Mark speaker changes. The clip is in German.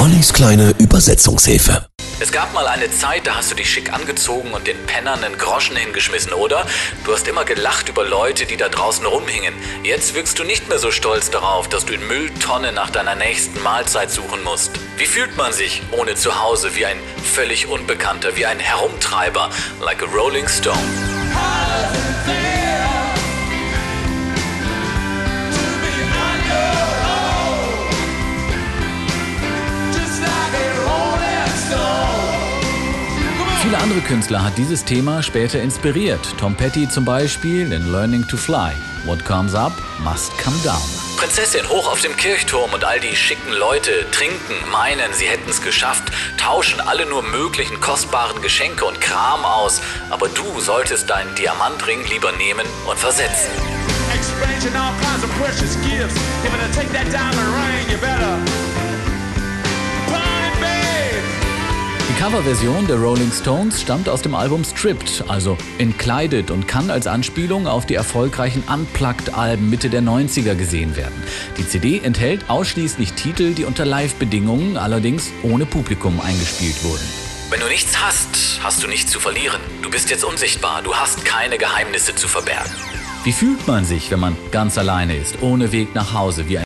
Speaker 1: Ollis kleine Übersetzungshilfe.
Speaker 2: Es gab mal eine Zeit, da hast du dich schick angezogen und den Pennern einen Groschen hingeschmissen, oder? Du hast immer gelacht über Leute, die da draußen rumhingen. Jetzt wirkst du nicht mehr so stolz darauf, dass du in Mülltonne nach deiner nächsten Mahlzeit suchen musst. Wie fühlt man sich ohne Zuhause, wie ein völlig Unbekannter, wie ein Herumtreiber, like a Rolling Stone? Viele andere Künstler hat dieses Thema später inspiriert. Tom Petty zum Beispiel in Learning to Fly. What comes up must come down. Prinzessin hoch auf dem Kirchturm und all die schicken Leute trinken, meinen, sie hätten es geschafft, tauschen alle nur möglichen kostbaren Geschenke und Kram aus, aber du solltest deinen Diamantring lieber nehmen und versetzen. Exchanging all kinds of precious gifts. If I take that diamond ring, you better Die Coverversion der Rolling Stones stammt aus dem Album Stripped, also entkleidet und kann als Anspielung auf die erfolgreichen Unplugged-Alben Mitte der 90er gesehen werden. Die CD enthält ausschließlich Titel, die unter Live-Bedingungen allerdings ohne Publikum eingespielt wurden. Wenn du nichts hast, hast du nichts zu verlieren. Du bist jetzt unsichtbar, du hast keine Geheimnisse zu verbergen. Wie fühlt man sich, wenn man ganz alleine ist, ohne Weg nach Hause, wie ein